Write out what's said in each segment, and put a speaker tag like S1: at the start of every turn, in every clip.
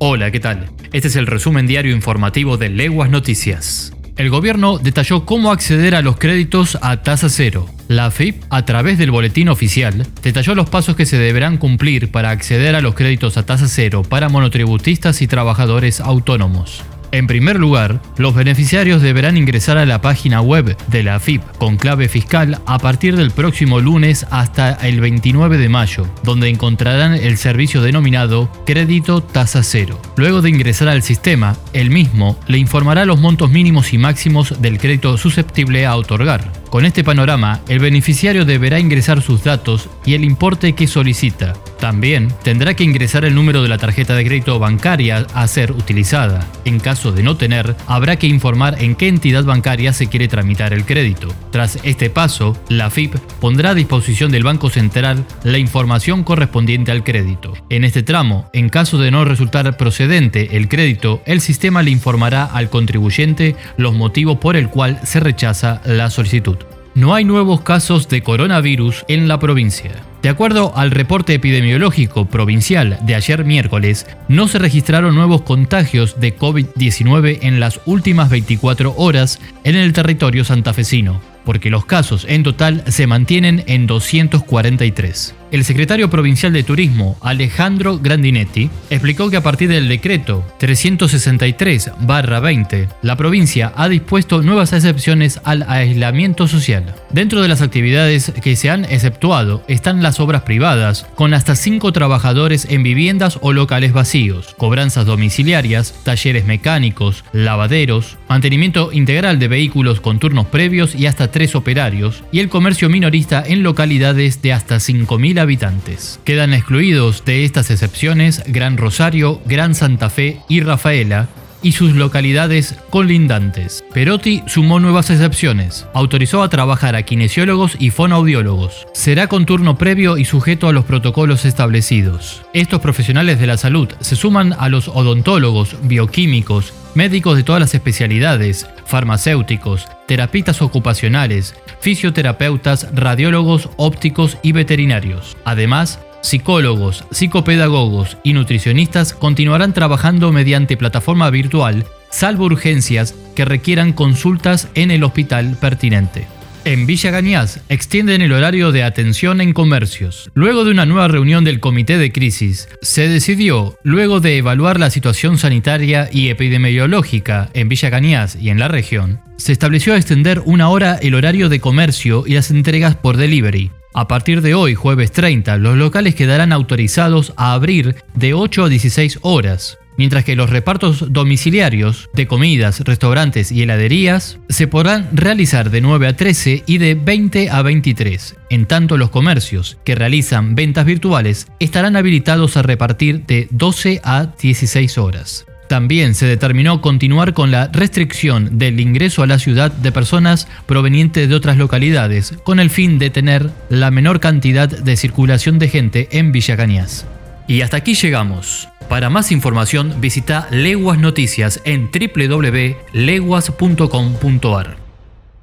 S1: Hola, ¿qué tal? Este es el resumen diario informativo de Leguas Noticias. El gobierno detalló cómo acceder a los créditos a tasa cero. La AFIP, a través del boletín oficial, detalló los pasos que se deberán cumplir para acceder a los créditos a tasa cero para monotributistas y trabajadores autónomos. En primer lugar, los beneficiarios deberán ingresar a la página web de la AFIP con clave fiscal a partir del próximo lunes hasta el 29 de mayo, donde encontrarán el servicio denominado Crédito Tasa Cero. Luego de ingresar al sistema, el mismo le informará los montos mínimos y máximos del crédito susceptible a otorgar. Con este panorama, el beneficiario deberá ingresar sus datos y el importe que solicita. También tendrá que ingresar el número de la tarjeta de crédito bancaria a ser utilizada. En caso de no tener, habrá que informar en qué entidad bancaria se quiere tramitar el crédito. Tras este paso, la FIP pondrá a disposición del Banco Central la información correspondiente al crédito. En este tramo, en caso de no resultar procedente el crédito, el sistema le informará al contribuyente los motivos por el cual se rechaza la solicitud. No hay nuevos casos de coronavirus en la provincia. De acuerdo al reporte epidemiológico provincial de ayer miércoles, no se registraron nuevos contagios de COVID-19 en las últimas 24 horas en el territorio santafesino, porque los casos en total se mantienen en 243. El secretario provincial de Turismo, Alejandro Grandinetti, explicó que a partir del decreto 363-20, la provincia ha dispuesto nuevas excepciones al aislamiento social. Dentro de las actividades que se han exceptuado están las obras privadas, con hasta 5 trabajadores en viviendas o locales vacíos, cobranzas domiciliarias, talleres mecánicos, lavaderos, mantenimiento integral de vehículos con turnos previos y hasta 3 operarios, y el comercio minorista en localidades de hasta 5.000 habitantes. Quedan excluidos de estas excepciones Gran Rosario, Gran Santa Fe y Rafaela, y sus localidades colindantes. Perotti sumó nuevas excepciones. Autorizó a trabajar a kinesiólogos y fonoaudiólogos. Será con turno previo y sujeto a los protocolos establecidos. Estos profesionales de la salud se suman a los odontólogos, bioquímicos, médicos de todas las especialidades, farmacéuticos, terapistas ocupacionales, fisioterapeutas, radiólogos, ópticos y veterinarios. Además, psicólogos, psicopedagogos y nutricionistas continuarán trabajando mediante plataforma virtual, salvo urgencias que requieran consultas en el hospital pertinente. En Villa Gañás extienden el horario de atención en comercios. Luego de una nueva reunión del Comité de Crisis, se decidió, luego de evaluar la situación sanitaria y epidemiológica en Villa Gañás y en la región, se estableció extender una hora el horario de comercio y las entregas por delivery. A partir de hoy, jueves 30, los locales quedarán autorizados a abrir de 8 a 16 horas, mientras que los repartos domiciliarios de comidas, restaurantes y heladerías se podrán realizar de 9 a 13 y de 20 a 23. En tanto, los comercios que realizan ventas virtuales estarán habilitados a repartir de 12 a 16 horas. También se determinó continuar con la restricción del ingreso a la ciudad de personas provenientes de otras localidades, con el fin de tener la menor cantidad de circulación de gente en Villa Cañas. Y hasta aquí llegamos. Para más información visita Leguas Noticias en www.leguas.com.ar.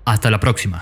S1: Hasta la próxima.